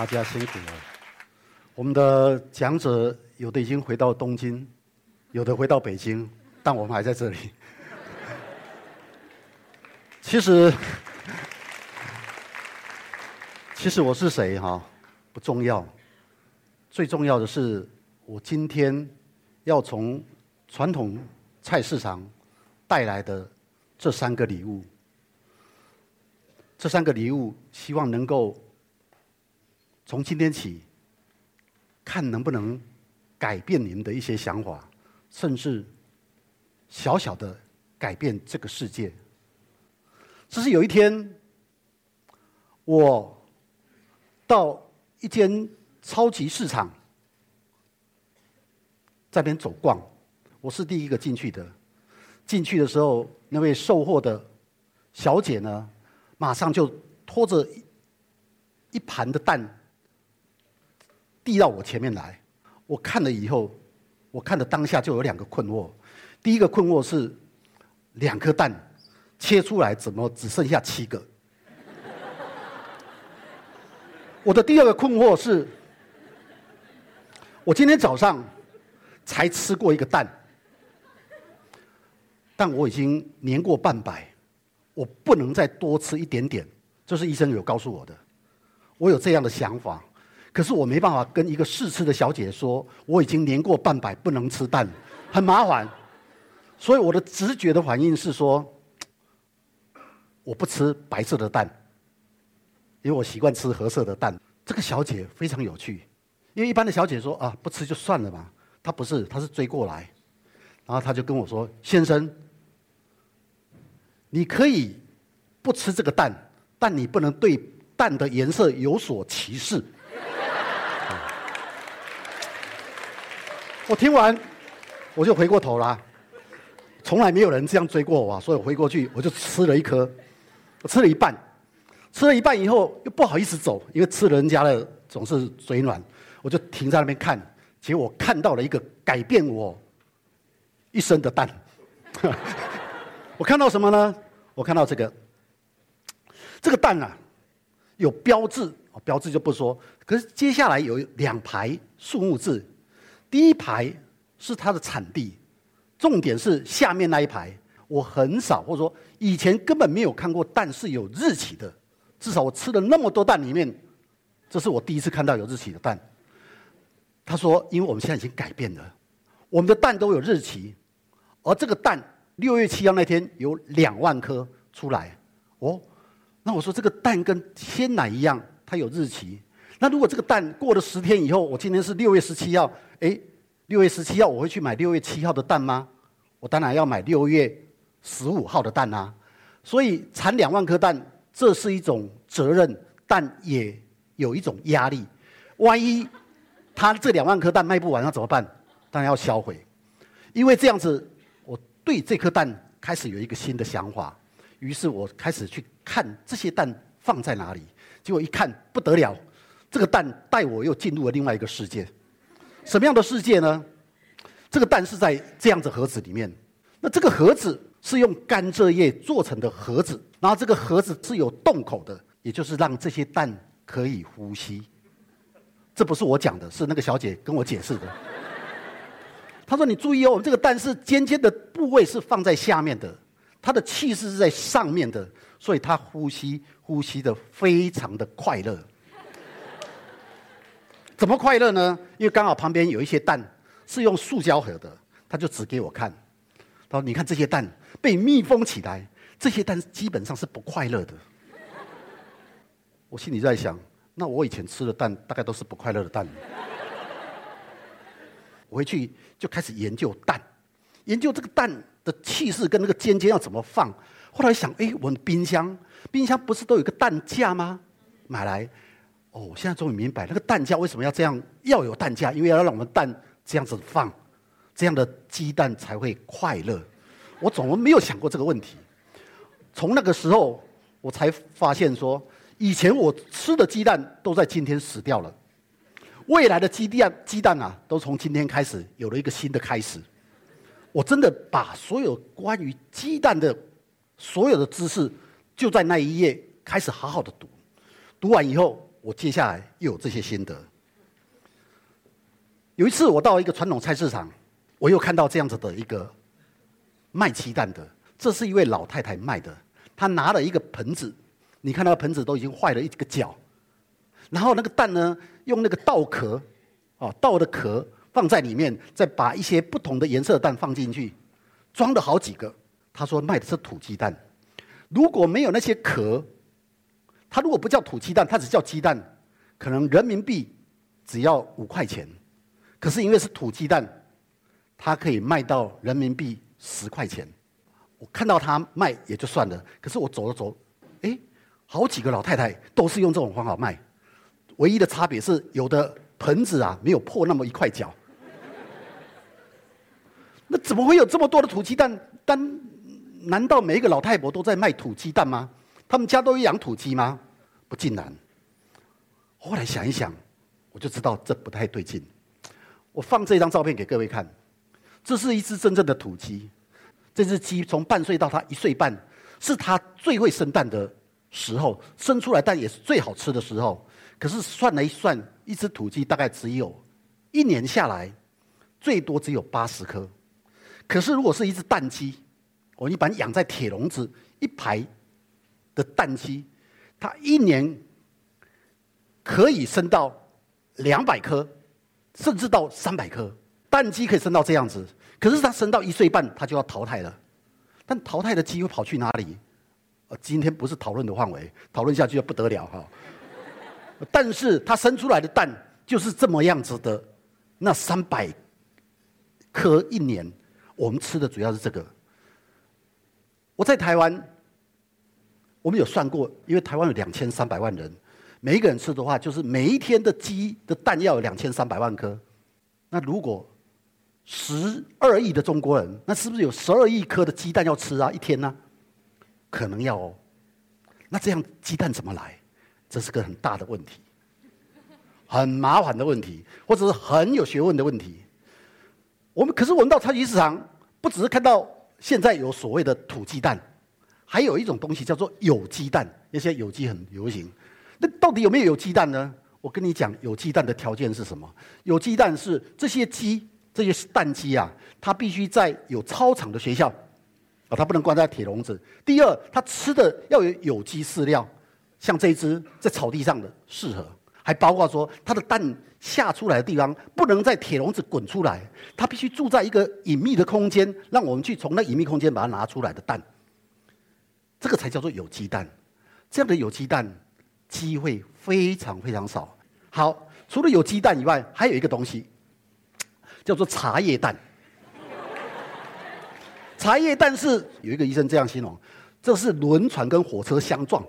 大家辛苦了。我们的讲者有的已经回到东京，有的回到北京，但我们还在这里。其实，其实我是谁哈不重要，最重要的是我今天要从传统菜市场带来的这三个礼物。这三个礼物，希望能够从今天起，看能不能改变你们的一些想法，甚至小小的改变这个世界。只是有一天，我到一间超级市场，在边走逛，我是第一个进去的。进去的时候，那位售货的小姐呢？马上就拖着一盘的蛋递到我前面来，我看了以后，我看的当下就有两个困惑。第一个困惑是，两颗蛋切出来怎么只剩下七个？我的第二个困惑是，我今天早上才吃过一个蛋，但我已经年过半百。我不能再多吃一点点，这是医生有告诉我的。我有这样的想法，可是我没办法跟一个试吃的小姐说，我已经年过半百，不能吃蛋，很麻烦。所以我的直觉的反应是说，我不吃白色的蛋，因为我习惯吃褐色的蛋。这个小姐非常有趣，因为一般的小姐说啊，不吃就算了吧，她不是，她是追过来，然后她就跟我说，先生。你可以不吃这个蛋，但你不能对蛋的颜色有所歧视。我听完，我就回过头啦。从来没有人这样追过我，所以我回过去，我就吃了一颗，我吃了一半，吃了一半以后又不好意思走，因为吃人家的总是嘴软，我就停在那边看。结果看到了一个改变我一生的蛋。我看到什么呢？我看到这个，这个蛋啊，有标志，标志就不说。可是接下来有两排数目字，第一排是它的产地，重点是下面那一排。我很少或者说以前根本没有看过蛋是有日期的，至少我吃了那么多蛋里面，这是我第一次看到有日期的蛋。他说，因为我们现在已经改变了，我们的蛋都有日期，而这个蛋。六月七号那天有两万颗出来，哦，那我说这个蛋跟鲜奶一样，它有日期。那如果这个蛋过了十天以后，我今天是六月十七号，哎，六月十七号我会去买六月七号的蛋吗？我当然要买六月十五号的蛋啊。所以产两万颗蛋，这是一种责任，但也有一种压力。万一他这两万颗蛋卖不完，那怎么办？当然要销毁，因为这样子。我对这颗蛋开始有一个新的想法，于是我开始去看这些蛋放在哪里。结果一看不得了，这个蛋带我又进入了另外一个世界。什么样的世界呢？这个蛋是在这样子盒子里面，那这个盒子是用甘蔗叶做成的盒子，然后这个盒子是有洞口的，也就是让这些蛋可以呼吸。这不是我讲的，是那个小姐跟我解释的。她说：“你注意哦，我们这个蛋是尖尖的部位是放在下面的，它的气势是在上面的，所以它呼吸呼吸的非常的快乐。怎么快乐呢？因为刚好旁边有一些蛋是用塑胶盒的，他就指给我看。他说：‘你看这些蛋被密封起来，这些蛋基本上是不快乐的。’我心里在想，那我以前吃的蛋大概都是不快乐的蛋。”我回去就开始研究蛋，研究这个蛋的气势跟那个尖尖要怎么放。后来想，哎，我们冰箱，冰箱不是都有个蛋架吗？买来，哦，我现在终于明白那个蛋架为什么要这样，要有蛋架，因为要让我们蛋这样子放，这样的鸡蛋才会快乐。我怎么没有想过这个问题？从那个时候，我才发现说，以前我吃的鸡蛋都在今天死掉了。未来的鸡蛋，鸡蛋啊，都从今天开始有了一个新的开始。我真的把所有关于鸡蛋的所有的知识，就在那一页开始好好的读。读完以后，我接下来又有这些心得。有一次我到一个传统菜市场，我又看到这样子的一个卖鸡蛋的，这是一位老太太卖的，她拿了一个盆子，你看那个盆子都已经坏了一个角，然后那个蛋呢，用那个稻壳，哦，稻的壳放在里面，再把一些不同的颜色的蛋放进去，装了好几个。他说卖的是土鸡蛋，如果没有那些壳，他如果不叫土鸡蛋，他只叫鸡蛋，可能人民币只要五块钱。可是因为是土鸡蛋，它可以卖到人民币十块钱。我看到他卖也就算了，可是我走了走，哎，好几个老太太都是用这种方法卖，唯一的差别是有的盆子啊没有破那么一块角。那怎么会有这么多的土鸡蛋？但难道每一个老太婆都在卖土鸡蛋吗？他们家都有养土鸡吗？不尽然。后来想一想，我就知道这不太对劲。我放这张照片给各位看，这是一只真正的土鸡。这只鸡从半岁到它一岁半，是它最会生蛋的时候，生出来蛋也是最好吃的时候。可是算了一算，一只土鸡大概只有一年下来，最多只有八十颗。可是如果是一只蛋鸡，我一般养在铁笼子一排的蛋鸡，它一年可以生到两百颗，甚至到三百颗。蛋鸡可以生到这样子，可是它生到一岁半，它就要淘汰了。但淘汰的鸡会跑去哪里？呃，今天不是讨论的范围，讨论下去就不得了哈。但是它生出来的蛋就是这么样子的，那三百颗一年，我们吃的主要是这个。我在台湾，我们有算过，因为台湾有两千三百万人，每一个人吃的话，就是每一天的鸡的蛋要有两千三百万颗。那如果十二亿的中国人，那是不是有十二亿颗的鸡蛋要吃啊？一天呢？可能要哦。那这样鸡蛋怎么来？这是个很大的问题，很麻烦的问题，或者是很有学问的问题。我们可是我们到超级市场，不只是看到。现在有所谓的土鸡蛋，还有一种东西叫做有机蛋，那些有机很流行。那到底有没有有机蛋呢？我跟你讲，有机蛋的条件是什么？有机蛋是这些鸡，这些蛋鸡啊，它必须在有操场的学校，啊，它不能关在铁笼子。第二，它吃的要有有机饲料，像这一只在草地上的适合。还包括说，它的蛋下出来的地方不能在铁笼子滚出来，它必须住在一个隐秘的空间，让我们去从那隐秘空间把它拿出来的蛋，这个才叫做有鸡蛋。这样的有鸡蛋机会非常非常少。好，除了有鸡蛋以外，还有一个东西 叫做茶叶蛋。茶叶蛋是有一个医生这样形容，这是轮船跟火车相撞。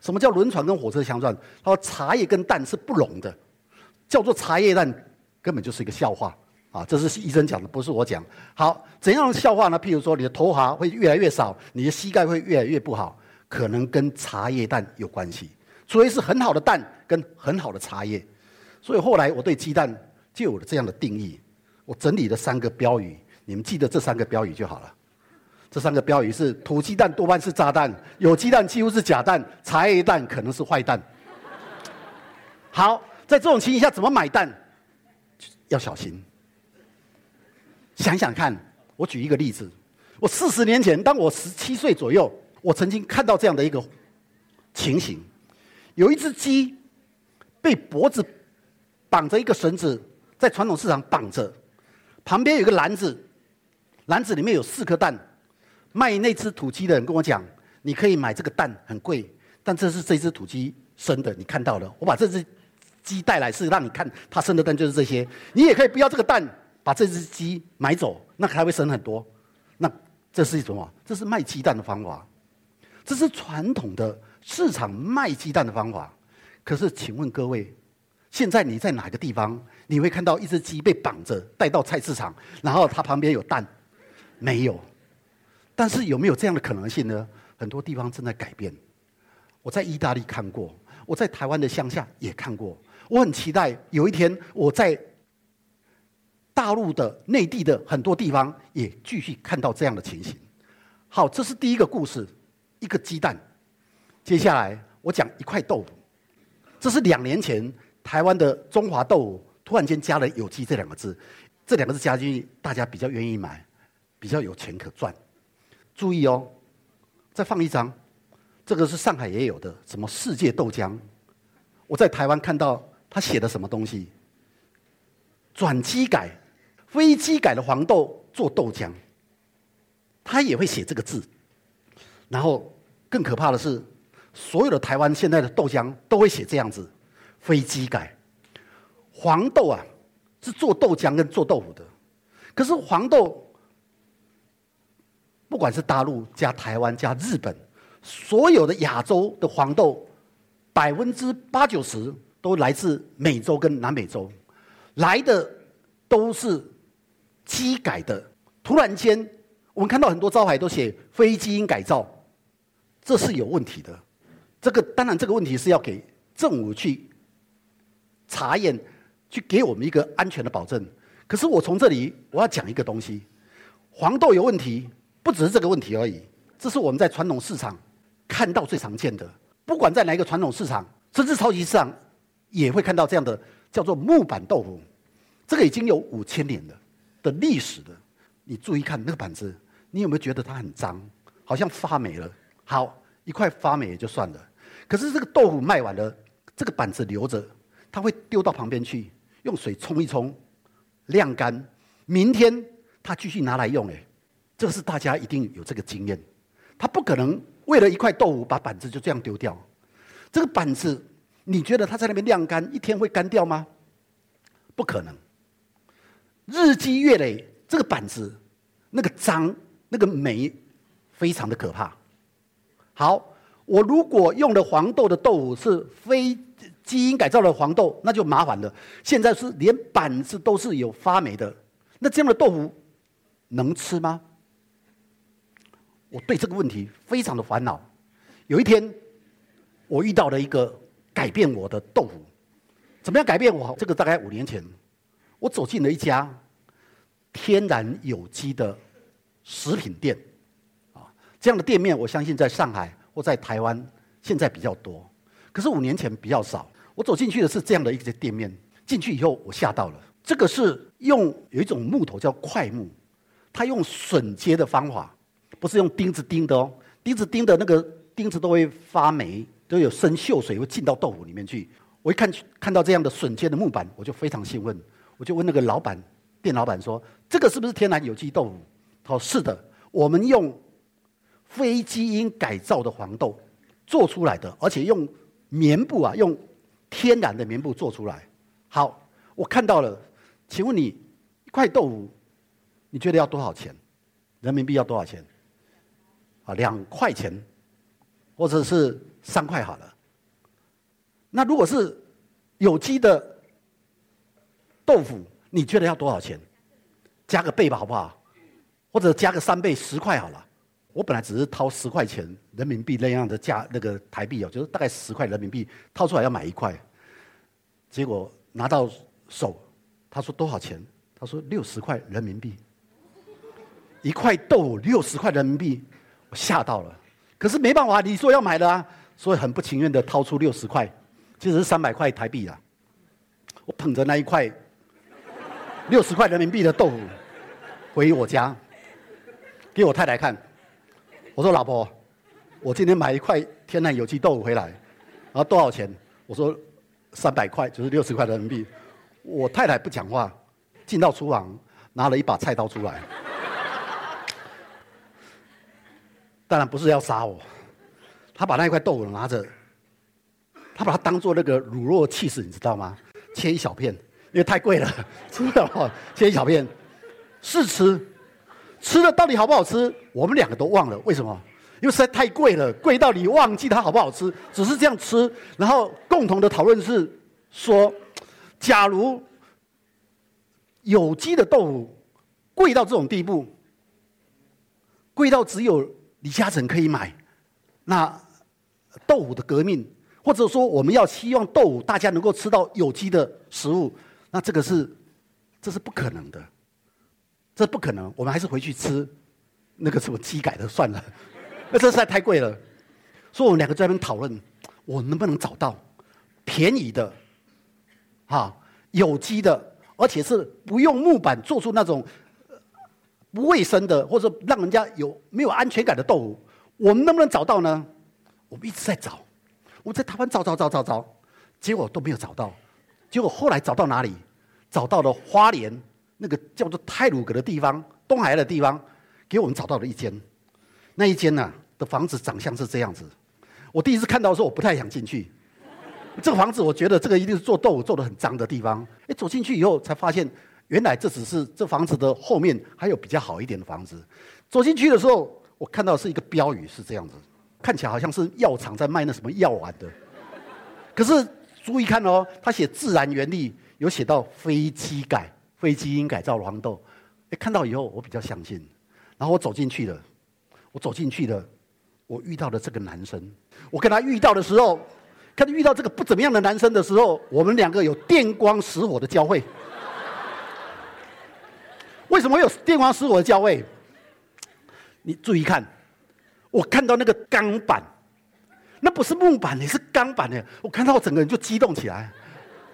什么叫轮船跟火车相撞？他说茶叶跟蛋是不融的，叫做茶叶蛋，根本就是一个笑话啊！这是医生讲的，不是我讲。好，怎样的笑话呢？譬如说，你的头发会越来越少，你的膝盖会越来越不好，可能跟茶叶蛋有关系。所以是很好的蛋跟很好的茶叶。所以后来我对鸡蛋就有了这样的定义。我整理了三个标语，你们记得这三个标语就好了。这三个标语是：土鸡蛋多半是炸弹，有鸡蛋几乎是假蛋，茶叶蛋可能是坏蛋。好，在这种情形下怎么买蛋？要小心。想想看，我举一个例子：我四十年前，当我十七岁左右，我曾经看到这样的一个情形：有一只鸡被脖子绑着一个绳子，在传统市场绑着，旁边有个篮子，篮子里面有四颗蛋。卖那只土鸡的人跟我讲：“你可以买这个蛋，很贵，但这是这只土鸡生的，你看到了。我把这只鸡带来是让你看它生的蛋就是这些。你也可以不要这个蛋，把这只鸡买走，那还会生很多。那这是一种啊，这是卖鸡蛋的方法，这是传统的市场卖鸡蛋的方法。可是，请问各位，现在你在哪个地方你会看到一只鸡被绑着带到菜市场，然后它旁边有蛋？没有。”但是有没有这样的可能性呢？很多地方正在改变。我在意大利看过，我在台湾的乡下也看过。我很期待有一天我在大陆的内地的很多地方也继续看到这样的情形。好，这是第一个故事，一个鸡蛋。接下来我讲一块豆腐。这是两年前台湾的中华豆腐突然间加了有机这两个字，这两个字加进去，大家比较愿意买，比较有钱可赚。注意哦，再放一张，这个是上海也有的，什么世界豆浆？我在台湾看到他写的什么东西？转机改、飞机改的黄豆做豆浆，他也会写这个字。然后更可怕的是，所有的台湾现在的豆浆都会写这样子：飞机改黄豆啊，是做豆浆跟做豆腐的。可是黄豆，不管是大陆加台湾加日本，所有的亚洲的黄豆，百分之八九十都来自美洲跟南美洲，来的都是机改的。突然间，我们看到很多招牌都写非基因改造。这是有问题的，这个当然这个问题是要给政府去查验，去给我们一个安全的保证。可是我从这里我要讲一个东西，黄豆有问题，不只是这个问题而已。这是我们在传统市场看到最常见的，不管在哪一个传统市场，甚至超级市场也会看到这样的叫做木板豆腐。这个已经有五千年了的历史的，你注意看那个板子，你有没有觉得它很脏，好像发霉了？好，一块发霉也就算了，可是这个豆腐卖完了，这个板子留着，它会丢到旁边去，用水冲一冲，晾干，明天它继续拿来用。哎，这个是大家一定有这个经验，他不可能为了一块豆腐把板子就这样丢掉。这个板子，你觉得它在那边晾干一天会干掉吗？不可能，日积月累，这个板子那个脏那个霉，非常的可怕。好，我如果用的黄豆的豆腐是非基因改造的黄豆，那就麻烦了。现在是连板子都是有发霉的，那这样的豆腐能吃吗？我对这个问题非常的烦恼。有一天，我遇到了一个改变我的豆腐，怎么样改变我？这个大概五年前，我走进了一家天然有机的食品店。啊这样的店面，我相信在上海或在台湾现在比较多，可是五年前比较少。我走进去的是这样的一个店面，进去以后我吓到了。这个是用有一种木头叫块木，它用榫接的方法，不是用钉子钉的哦。钉子钉的那个钉子都会发霉，都有生锈水会进到豆腐里面去。我一看看到这样的榫接的木板，我就非常兴奋，我就问那个老板店老板说：“这个是不是天然有机豆腐？”他说：“是的，我们用。”非基因改造的黄豆做出来的，而且用棉布啊，用天然的棉布做出来。好，我看到了，请问你一块豆腐，你觉得要多少钱？人民币要多少钱？啊，两块钱，或者是三块好了。那如果是有机的豆腐，你觉得要多少钱？加个倍吧，好不好？或者加个三倍，十块好了。我本来只是掏十块钱人民币那样的价，那个台币哦，就是大概十块人民币掏出来要买一块，结果拿到手，他说多少钱？他说六十块人民币，一块豆腐六十块人民币，我吓到了。可是没办法，你说要买的啊，所以很不情愿的掏出六十块，其实是三百块台币啊。我捧着那一块六十块人民币的豆腐回我家，给我太太看。我说：“老婆，我今天买一块天然有机豆腐回来，然后多少钱？”我说：“三百块，就是六十块人民币。”我太太不讲话，进到厨房拿了一把菜刀出来，当然不是要杀我。他把那一块豆腐拿着，他把它当做那个卤肉气势，你知道吗？切一小片，因为太贵了，知道吗？切一小片试吃。吃了到底好不好吃？我们两个都忘了，为什么？因为实在太贵了，贵到你忘记它好不好吃，只是这样吃。然后共同的讨论是说，假如有机的豆腐贵到这种地步，贵到只有李嘉诚可以买，那豆腐的革命，或者说我们要希望豆腐大家能够吃到有机的食物，那这个是这是不可能的。这不可能，我们还是回去吃那个什么鸡改的算了，那这实在太贵了。所以我们两个在那边讨论，我能不能找到便宜的，哈，有机的，而且是不用木板做出那种不卫生的，或者让人家有没有安全感的豆腐，我们能不能找到呢？我们一直在找，我在台湾找找找找找，结果都没有找到。结果后来找到哪里？找到了花莲那个叫做泰鲁阁的地方，东海的地方，给我们找到了一间。那一间呢的房子长相是这样子。我第一次看到的时候，我不太想进去。这个房子，我觉得这个一定是做豆腐做的很脏的地方。哎，走进去以后才发现，原来这只是这房子的后面还有比较好一点的房子。走进去的时候，我看到是一个标语是这样子，看起来好像是药厂在卖那什么药丸的。可是注意看哦，他写自然原理，有写到非基改、非基因改造黄豆。哎，看到以后我比较相信。然后我走进去了，我走进去了，我遇到了这个男生。我跟他遇到的时候。看遇到这个不怎么样的男生的时候，我们两个有电光石火的交汇。为什么有电光石火的交汇？你注意看，我看到那个钢板，那不是木板，你是钢板的。我看到我整个人就激动起来，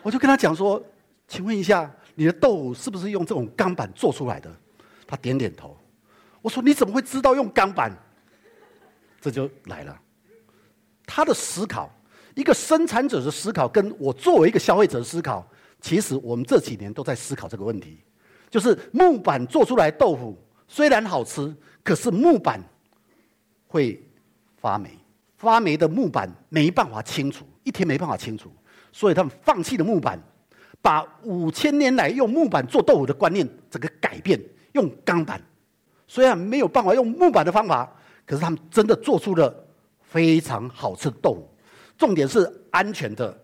我就跟他讲说：“请问一下，你的豆腐是不是用这种钢板做出来的？”他点点头。我说：“你怎么会知道用钢板？”这就来了，他的思考。一个生产者的思考，跟我作为一个消费者的思考，其实我们这几年都在思考这个问题，就是木板做出来豆腐虽然好吃，可是木板会发霉，发霉的木板没办法清除，一天没办法清除，所以他们放弃了木板，把五千年来用木板做豆腐的观念整个改变，用钢板。虽然没有办法用木板的方法，可是他们真的做出了非常好吃的豆腐。重点是安全的，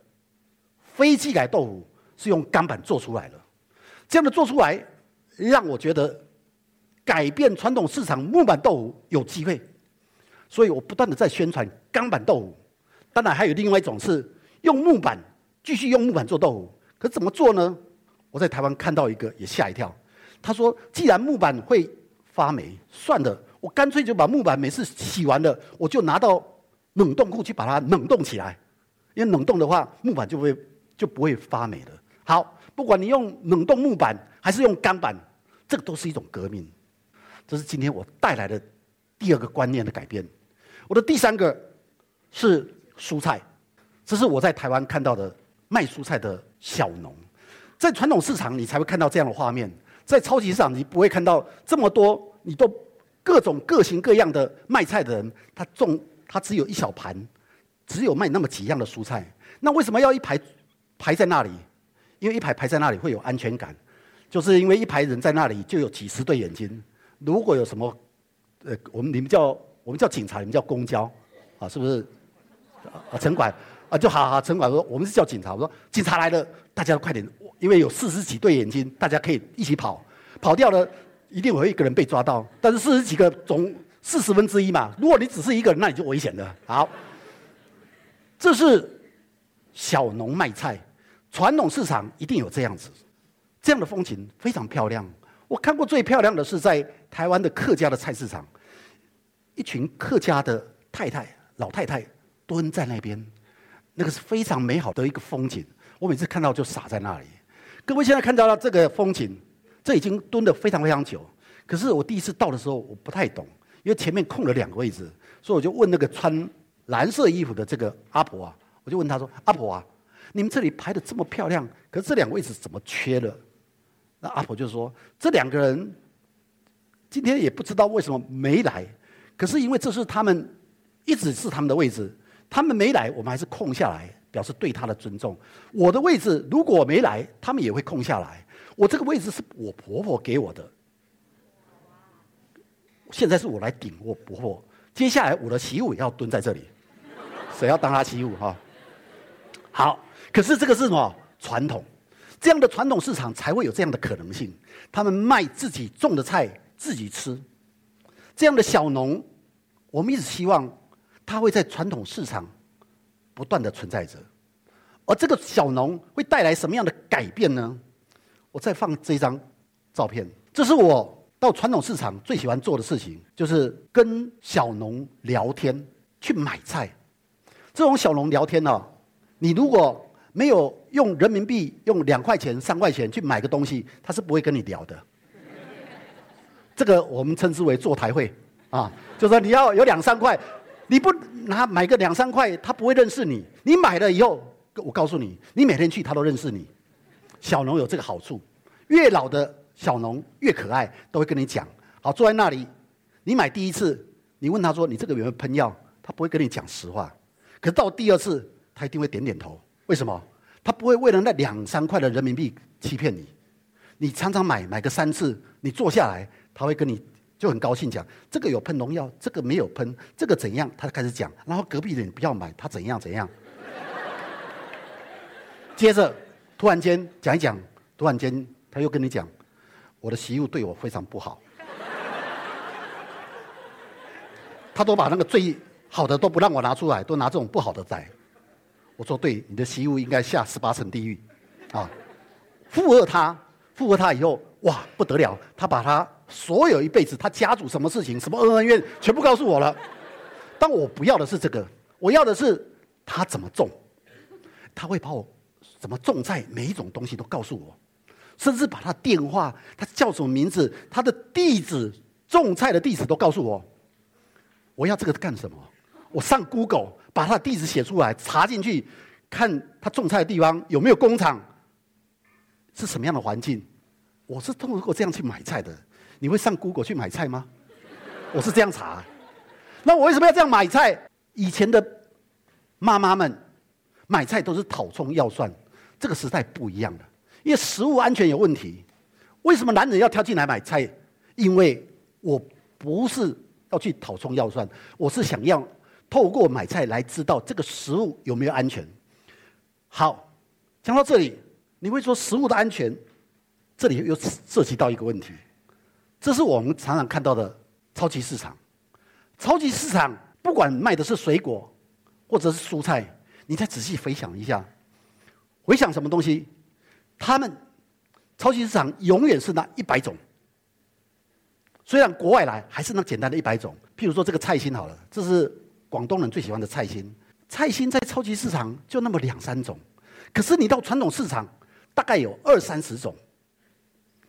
非机改豆腐是用钢板做出来的，这样的做出来，让我觉得改变传统市场木板豆腐有机会，所以我不断的在宣传钢板豆腐。当然还有另外一种是用木板继续用木板做豆腐，可怎么做呢？我在台湾看到一个也吓一跳，他说既然木板会发霉，算了，我干脆就把木板每次洗完了，我就拿到。冷冻库去把它冷冻起来，因为冷冻的话，木板就会就不会发霉的。好，不管你用冷冻木板还是用钢板，这个都是一种革命。这是今天我带来的第二个观念的改变。我的第三个是蔬菜，这是我在台湾看到的卖蔬菜的小农，在传统市场你才会看到这样的画面，在超级市场你不会看到这么多，你都各种各型各样的卖菜的人，他种。他只有一小盘，只有卖那么几样的蔬菜。那为什么要一排排在那里？因为一排排在那里会有安全感，就是因为一排人在那里就有几十对眼睛。如果有什么，呃，我们你们叫我们叫警察，你们叫公交，啊，是不是？啊，城管啊，就好好城管说我们是叫警察。我说警察来了，大家快点，因为有四十几对眼睛，大家可以一起跑。跑掉了，一定会有一个人被抓到。但是四十几个总。四十分之一嘛，如果你只是一个人，那你就危险了。好，这是小农卖菜，传统市场一定有这样子，这样的风景非常漂亮。我看过最漂亮的是在台湾的客家的菜市场，一群客家的太太、老太太蹲在那边，那个是非常美好的一个风景。我每次看到就傻在那里。各位现在看到了这个风景，这已经蹲了非常非常久。可是我第一次到的时候，我不太懂。因为前面空了两个位置，所以我就问那个穿蓝色衣服的这个阿婆啊，我就问她说：“阿婆啊，你们这里排的这么漂亮，可是这两个位置怎么缺了？”那阿婆就说：“这两个人今天也不知道为什么没来，可是因为这是他们一直是他们的位置，他们没来，我们还是空下来，表示对他的尊重。我的位置如果没来，他们也会空下来。我这个位置是我婆婆给我的。”现在是我来顶我婆婆，接下来我的媳妇也要蹲在这里，谁要当她媳妇哈？好，可是这个是什么传统？这样的传统市场才会有这样的可能性。他们卖自己种的菜自己吃，这样的小农，我们一直希望它会在传统市场不断的存在着。而这个小农会带来什么样的改变呢？我再放这张照片，这是我。到传统市场最喜欢做的事情就是跟小农聊天，去买菜。这种小农聊天呢，你如果没有用人民币用两块钱、三块钱去买个东西，他是不会跟你聊的。这个我们称之为坐台会啊，就说你要有两三块，你不拿买个两三块，他不会认识你。你买了以后，我告诉你，你每天去他都认识你。小农有这个好处，越老的小农越可爱，都会跟你讲。好，坐在那里，你买第一次，你问他说你这个有没有喷药，他不会跟你讲实话。可是到第二次，他一定会点点头。为什么？他不会为了那两三块的人民币欺骗你。你常常买买个三次，你坐下来。他会跟你就很高兴讲，这个有喷农药，这个没有喷，这个怎样？他开始讲，然后隔壁的人不要买，他怎样怎样。接着突然间讲一讲，突然间他又跟你讲，我的媳妇对我非常不好。他都把那个最好的都不让我拿出来，都拿这种不好的在。我说对，你的媳妇应该下十八层地狱，啊，附和他，附和他以后，哇，不得了，他把他。所有一辈子，他家族什么事情，什么恩恩怨，全部告诉我了。但我不要的是这个，我要的是他怎么种，他会把我怎么种菜，每一种东西都告诉我，甚至把他电话，他叫什么名字，他的地址，种菜的地址都告诉我。我要这个干什么？我上 Google 把他的地址写出来，查进去，看他种菜的地方有没有工厂，是什么样的环境。我是通过这样去买菜的。你会上 Google 去买菜吗？我是这样查。那我为什么要这样买菜？以前的妈妈们买菜都是讨葱要蒜，这个时代不一样了，因为食物安全有问题。为什么男人要跳进来买菜？因为我不是要去讨葱要蒜，我是想要透过买菜来知道这个食物有没有安全。好，讲到这里，你会说食物的安全，这里又涉及到一个问题。这是我们常常看到的超级市场。超级市场不管卖的是水果，或者是蔬菜，你再仔细回想一下，回想什么东西？他们超级市场永远是那一百种。虽然国外来还是那简单的一百种，譬如说这个菜心好了，这是广东人最喜欢的菜心。菜心在超级市场就那么两三种，可是你到传统市场大概有二三十种。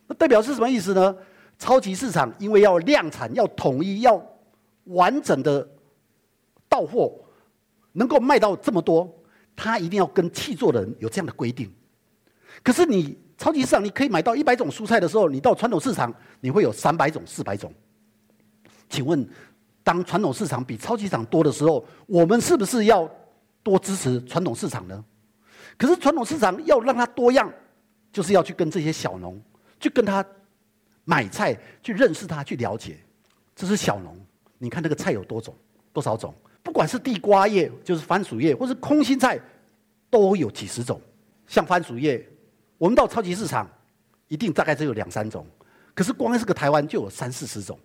那代表是什么意思呢？超级市场因为要量产、要统一、要完整的到货，能够卖到这么多，他一定要跟气做人有这样的规定。可是你超级市场你可以买到一百种蔬菜的时候，你到传统市场你会有三百种、四百种。请问，当传统市场比超级市场多的时候，我们是不是要多支持传统市场呢？可是传统市场要让它多样，就是要去跟这些小农去跟他。买菜去认识它，去了解，这是小农。你看那个菜有多种，多少种？不管是地瓜叶，就是番薯叶，或是空心菜，都有几十种。像番薯叶，我们到超级市场，一定大概只有两三种。可是光是个台湾就有三四十种。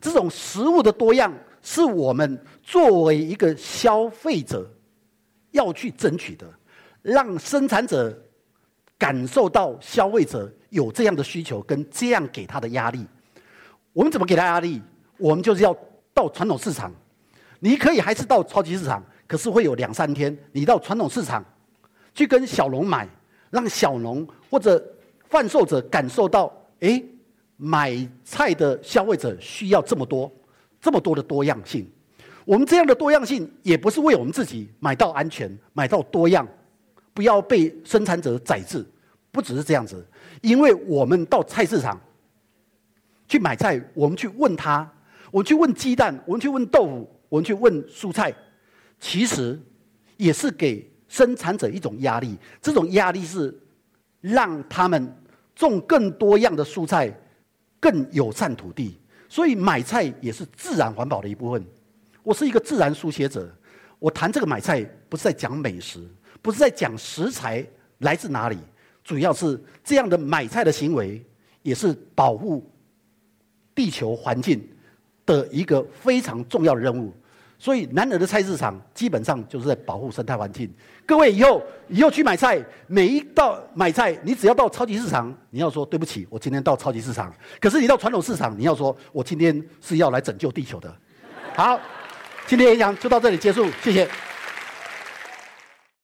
这种食物的多样，是我们作为一个消费者要去争取的，让生产者感受到消费者。有这样的需求跟这样给他的压力，我们怎么给他压力？我们就是要到传统市场，你可以还是到超级市场，可是会有两三天，你到传统市场去跟小农买，让小农或者贩售者感受到，哎，买菜的消费者需要这么多，这么多的多样性。我们这样的多样性也不是为我们自己买到安全，买到多样，不要被生产者宰制，不只是这样子。因为我们到菜市场去买菜，我们去问他，我们去问鸡蛋，我们去问豆腐，我们去问蔬菜，其实也是给生产者一种压力。这种压力是让他们种更多样的蔬菜，更友善土地。所以买菜也是自然环保的一部分。我是一个自然书写者，我谈这个买菜不是在讲美食，不是在讲食材来自哪里。主要是这样的买菜的行为，也是保护地球环境的一个非常重要的任务。所以，南尔的菜市场基本上就是在保护生态环境。各位以后以后去买菜，每一道买菜，你只要到超级市场，你要说对不起，我今天到超级市场。可是你到传统市场，你要说我今天是要来拯救地球的。好，今天演讲就到这里结束，谢谢。